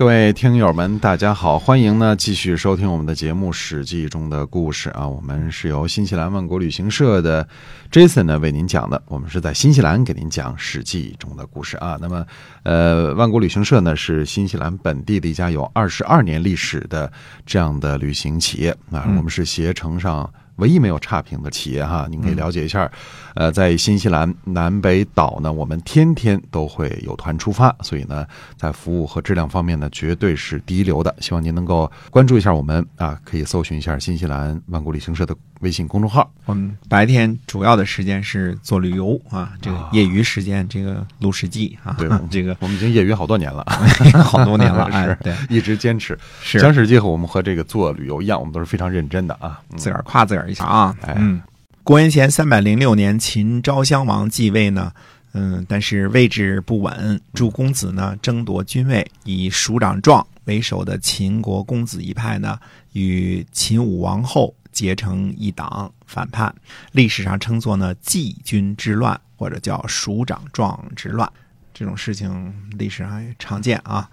各位听友们，大家好，欢迎呢继续收听我们的节目《史记》中的故事啊。我们是由新西兰万国旅行社的 Jason 呢为您讲的，我们是在新西兰给您讲《史记》中的故事啊。那么，呃，万国旅行社呢是新西兰本地的一家有二十二年历史的这样的旅行企业啊。我们是携程上。唯一没有差评的企业哈，您可以了解一下。呃，在新西兰南北岛呢，我们天天都会有团出发，所以呢，在服务和质量方面呢，绝对是第一流的。希望您能够关注一下我们啊，可以搜寻一下新西兰万国旅行社的微信公众号。我们白天主要的时间是做旅游啊，这个业余时间这个录史记啊，对，这个我们已经业余好多年了，好多年了，是，对，一直坚持。是。讲史记和我们和这个做旅游一样，我们都是非常认真的啊，自个儿夸自个儿。一下啊，嗯，公元前三百零六年，秦昭襄王继位呢，嗯，但是位置不稳，诸公子呢争夺君位，以署长壮为首的秦国公子一派呢，与秦武王后结成一党，反叛，历史上称作呢季军之乱，或者叫蜀长壮之乱。这种事情历史上也常见啊。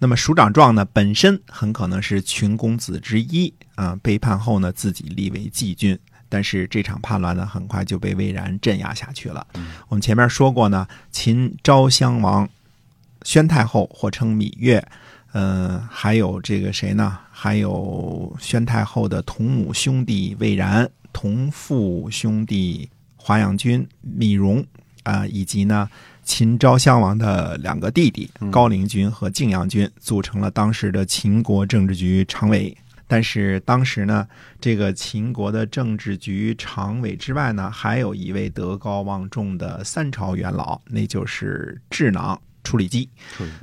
那么蜀长壮呢，本身很可能是群公子之一啊，背叛后呢，自己立为季军。但是这场叛乱呢，很快就被魏然镇压下去了。我们前面说过呢，秦昭襄王宣太后，或称芈月，嗯，还有这个谁呢？还有宣太后的同母兄弟魏然，同父兄弟华阳君芈戎啊，以及呢。秦昭襄王的两个弟弟高陵君和泾阳君组成了当时的秦国政治局常委。但是当时呢，这个秦国的政治局常委之外呢，还有一位德高望重的三朝元老，那就是智囊处理机。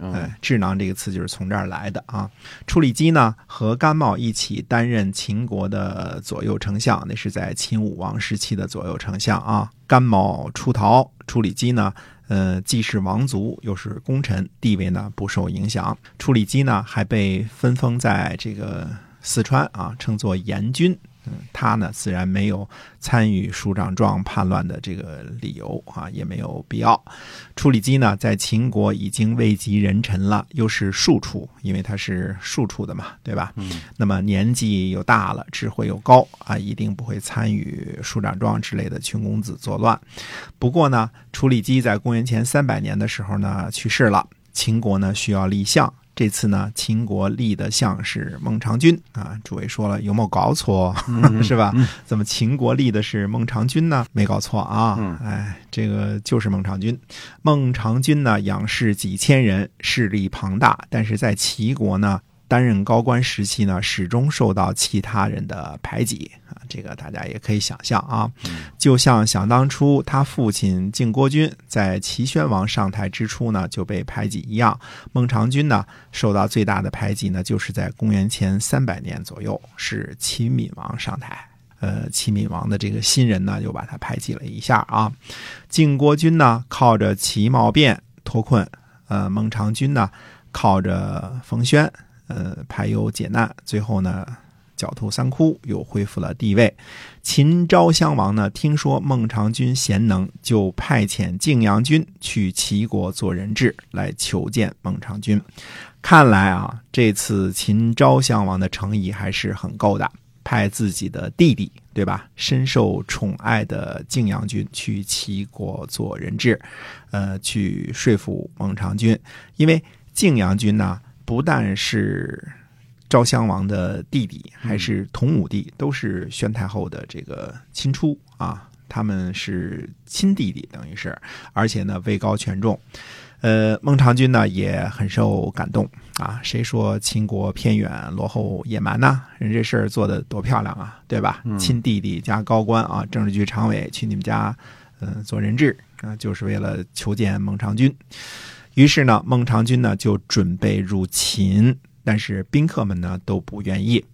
哎，智囊这个词就是从这儿来的啊。处理机呢和甘茂一起担任秦国的左右丞相，那是在秦武王时期的左右丞相啊。甘茂出逃，处理机呢。呃，既是王族，又是功臣，地位呢不受影响。处理机呢还被分封在这个四川啊，称作严君。他呢，自然没有参与蜀长状叛乱的这个理由啊，也没有必要。处理机呢，在秦国已经位极人臣了，又是庶出，因为他是庶出的嘛，对吧？嗯。那么年纪又大了，智慧又高啊，一定不会参与蜀长状之类的群公子作乱。不过呢，处理机在公元前三百年的时候呢去世了，秦国呢需要立相。这次呢，秦国立的相是孟尝君啊。诸位说了，有没有搞错？是吧？怎么秦国立的是孟尝君呢？没搞错啊。哎，这个就是孟尝君。孟尝君呢，仰视几千人，势力庞大，但是在齐国呢。担任高官时期呢，始终受到其他人的排挤啊，这个大家也可以想象啊。就像想当初他父亲靖国君在齐宣王上台之初呢就被排挤一样，孟尝君呢受到最大的排挤呢，就是在公元前三百年左右，是齐闵王上台，呃，齐闵王的这个新人呢又把他排挤了一下啊。晋国君呢靠着齐茂变脱困，呃，孟尝君呢靠着冯谖。呃，排忧解难，最后呢，狡兔三窟，又恢复了地位。秦昭襄王呢，听说孟尝君贤能，就派遣晋阳君去齐国做人质，来求见孟尝君。看来啊，这次秦昭襄王的诚意还是很够的，派自己的弟弟，对吧？深受宠爱的晋阳君去齐国做人质，呃，去说服孟尝君，因为晋阳君呢。不但是昭襄王的弟弟，还是同母弟，都是宣太后的这个亲出啊，他们是亲弟弟，等于是，而且呢位高权重。呃，孟尝君呢也很受感动啊，谁说秦国偏远落后野蛮呢？人这事儿做的多漂亮啊，对吧？亲弟弟加高官啊，政治局常委去你们家，嗯，做人质啊，就是为了求见孟尝君。于是呢，孟尝君呢就准备入秦，但是宾客们呢都不愿意。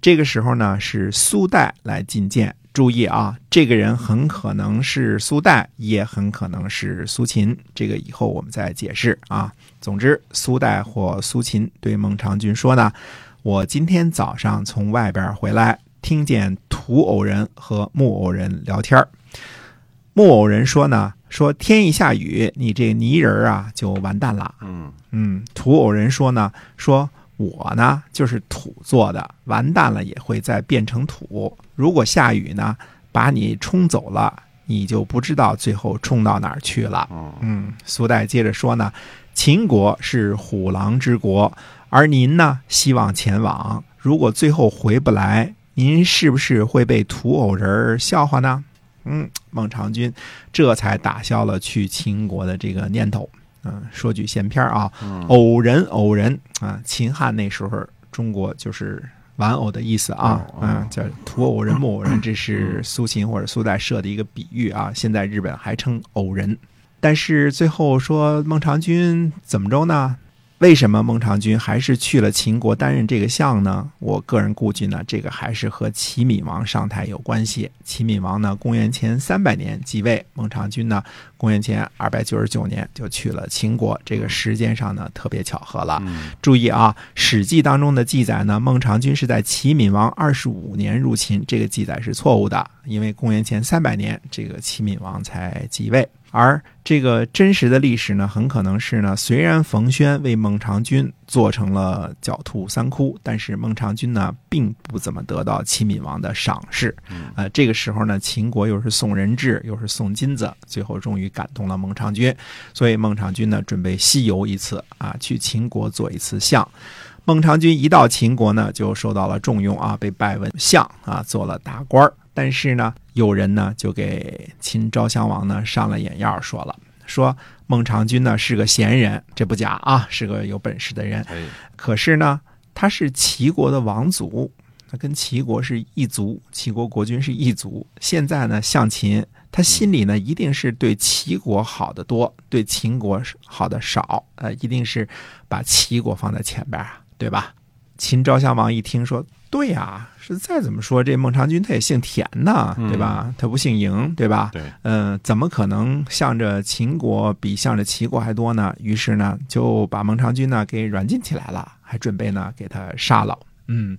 这个时候呢，是苏代来觐见。注意啊，这个人很可能是苏代，也很可能是苏秦。这个以后我们再解释啊。总之，苏代或苏秦对孟尝君说呢：“我今天早上从外边回来，听见土偶人和木偶人聊天木偶人说呢，说天一下雨，你这泥人儿啊就完蛋了。嗯嗯，土偶人说呢，说我呢就是土做的，完蛋了也会再变成土。如果下雨呢，把你冲走了，你就不知道最后冲到哪儿去了。哦嗯，苏代接着说呢，秦国是虎狼之国，而您呢希望前往，如果最后回不来，您是不是会被土偶人儿笑话呢？嗯，孟尝君这才打消了去秦国的这个念头。嗯，说句闲篇儿啊，嗯偶人偶人啊，秦汉那时候中国就是玩偶的意思啊，哦哦嗯，叫土偶人、木偶人，这是苏秦或者苏代设的一个比喻啊。现在日本还称偶人，但是最后说孟尝君怎么着呢？为什么孟尝君还是去了秦国担任这个相呢？我个人估计呢，这个还是和齐闵王上台有关系。齐闵王呢，公元前三百年继位，孟尝君呢，公元前二百九十九年就去了秦国，这个时间上呢特别巧合了。嗯注意啊，《史记》当中的记载呢，孟尝君是在齐闵王二十五年入秦，这个记载是错误的，因为公元前三百年这个齐闵王才继位。而这个真实的历史呢，很可能是呢，虽然冯轩为孟尝君做成了狡兔三窟，但是孟尝君呢，并不怎么得到齐闵王的赏识。呃，这个时候呢，秦国又是送人质，又是送金子，最后终于感动了孟尝君，所以孟尝君呢，准备西游一次啊，去秦国做一次相。孟尝君一到秦国呢，就受到了重用啊，被拜为相啊，做了大官儿。但是呢，有人呢就给秦昭襄王呢上了眼药，说了，说孟尝君呢是个贤人，这不假啊，是个有本事的人。哎可是呢，他是齐国的王族，他跟齐国是一族，齐国国君是一族。现在呢，向秦，他心里呢一定是对齐国好的多，对秦国好的少，呃，一定是把齐国放在前边啊，对吧？秦昭襄王一听说，对呀、是再怎么说这孟尝君他也姓田呐，对吧？他不姓嬴，对吧？对，嗯，怎么可能向着秦国比向着齐国还多呢？于是呢，就把孟尝君呢给软禁起来了，还准备呢给他杀了。嗯，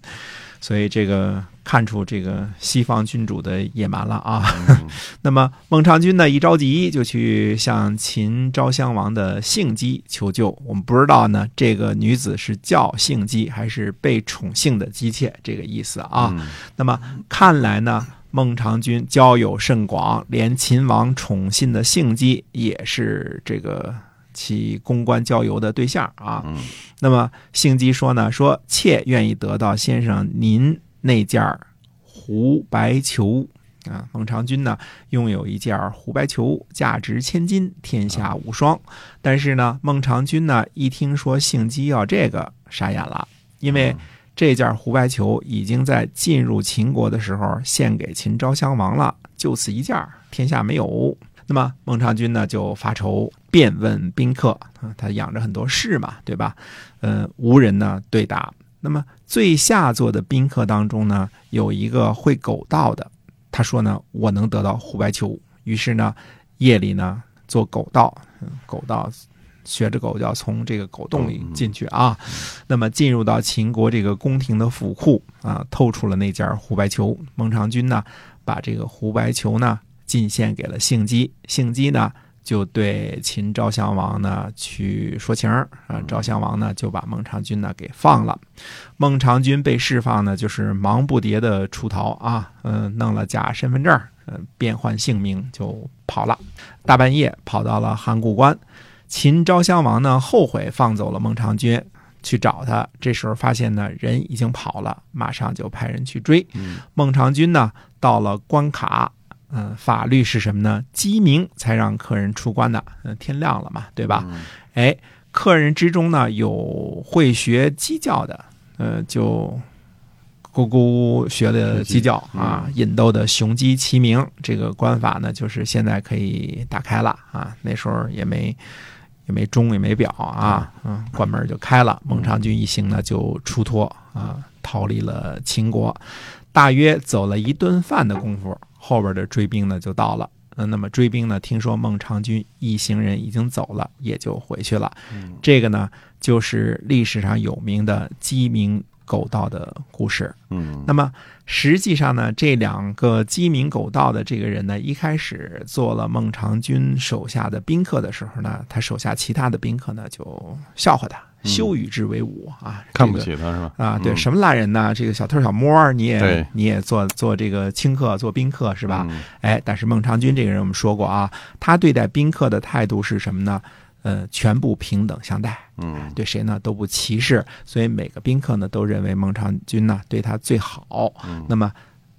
所以这个看出这个西方君主的野蛮了啊。嗯 那么孟尝君呢一着急就去向秦昭襄王的幸姬求救。我们不知道呢，这个女子是叫幸姬还是被宠幸的姬妾，这个意思啊。嗯那么看来呢，孟尝君交友甚广，连秦王宠信的幸姬也是这个其公关交游的对象啊。嗯那么幸姬说呢，说妾愿意得到先生您那件儿胡白裘。啊，孟尝君呢拥有一件胡白裘，价值千金，天下无双。但是呢，孟尝君呢一听说幸姬要这个，傻眼了，因为这件胡白裘已经在进入秦国的时候献给秦昭襄王了，就此一件儿，天下没有。那么孟尝君呢就发愁，便问宾客啊，他养着很多士嘛，对吧？呃，无人呢对答。那么最下座的宾客当中呢，有一个会狗道的，他说呢，我能得到胡白裘。于是呢，夜里呢做狗道，嗯狗道学着狗就要从这个狗洞里进去啊。那么进入到秦国这个宫廷的府库啊，透出了那件胡白裘。孟尝君呢，把这个胡白裘呢进献给了幸姬，幸姬呢就对秦昭襄王呢去说情儿啊，昭襄王呢就把孟尝君呢给放了。孟尝君被释放呢，就是忙不迭的出逃啊，嗯、弄了假身份证，嗯、变换姓名就跑了。大半夜跑到了函谷关，秦昭襄王呢后悔放走了孟尝君，去找他。这时候发现呢人已经跑了，马上就派人去追。嗯孟尝君呢到了关卡，嗯、法律是什么呢？鸡鸣才让客人出关的，嗯、天亮了嘛，对吧？嗯哎，客人之中呢有会学鸡叫的，呃，就咕咕学的鸡叫啊，引逗的雄鸡齐鸣。这个关法呢，就是现在可以打开了啊，那时候也没也没钟也没表啊，嗯，关门就开了。孟尝君一行呢就出脱啊，逃离了秦国。大约走了一顿饭的功夫，后边的追兵呢就到了。嗯，那么追兵呢，听说孟尝君一行人已经走了，也就回去了。这个呢，就是历史上有名的鸡鸣狗盗的故事。嗯那么实际上呢，这两个鸡鸣狗盗的这个人呢，一开始做了孟尝君手下的宾客的时候呢，他手下其他的宾客呢就笑话他，羞与之为伍啊，嗯看不起他是吧？啊，对，嗯什么烂人呢？这个小偷小摸，你也你也做做这个清客，做宾客是吧？嗯哎，但是孟尝君这个人，我们说过啊，他对待宾客的态度是什么呢？呃，全部平等相待，嗯对谁呢都不歧视，所以每个宾客呢都认为孟尝君呢对他最好。嗯那么，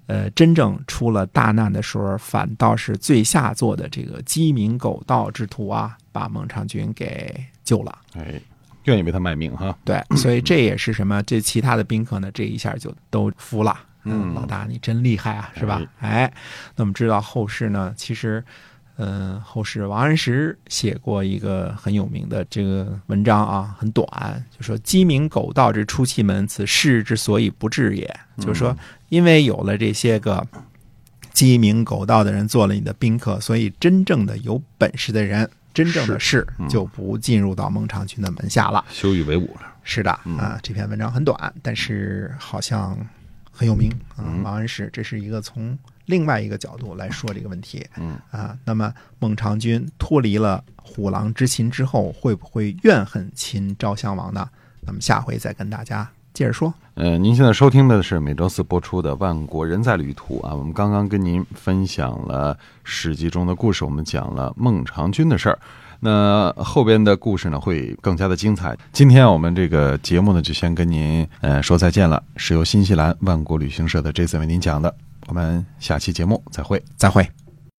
呃，真正出了大难的时候，反倒是最下作的这个鸡鸣狗盗之徒啊，把孟尝君给救了。哎，愿意为他卖命哈。对，所以这也是什么？这其他的宾客呢，这一下就都服了。嗯老大你真厉害啊，是吧？哎，那我们知道后世呢，其实。嗯，后世王安石写过一个很有名的这个文章啊，很短，就说“鸡鸣狗盗之出气门，此事之所以不治也”，就是说，因为有了这些个鸡鸣狗盗的人做了你的宾客，所以真正的有本事的人，真正的士嗯就不进入到孟尝君的门下了。羞与为伍了。是的嗯啊，这篇文章很短，但是好像很有名啊。嗯王安石，这是一个从另外一个角度来说这个问题嗯啊。那么孟尝君脱离了虎狼之秦之后，会不会怨恨秦昭襄王呢？那么下回再跟大家接着说。呃，您现在收听的是每周四播出的《万国人在旅途》啊。我们刚刚跟您分享了《史记》中的故事，我们讲了孟尝君的事儿。那后边的故事呢，会更加的精彩。今天我们这个节目呢，就先跟您呃说再见了，是由新西兰万国旅行社的 Jason 为您讲的。我们下期节目再会。再会。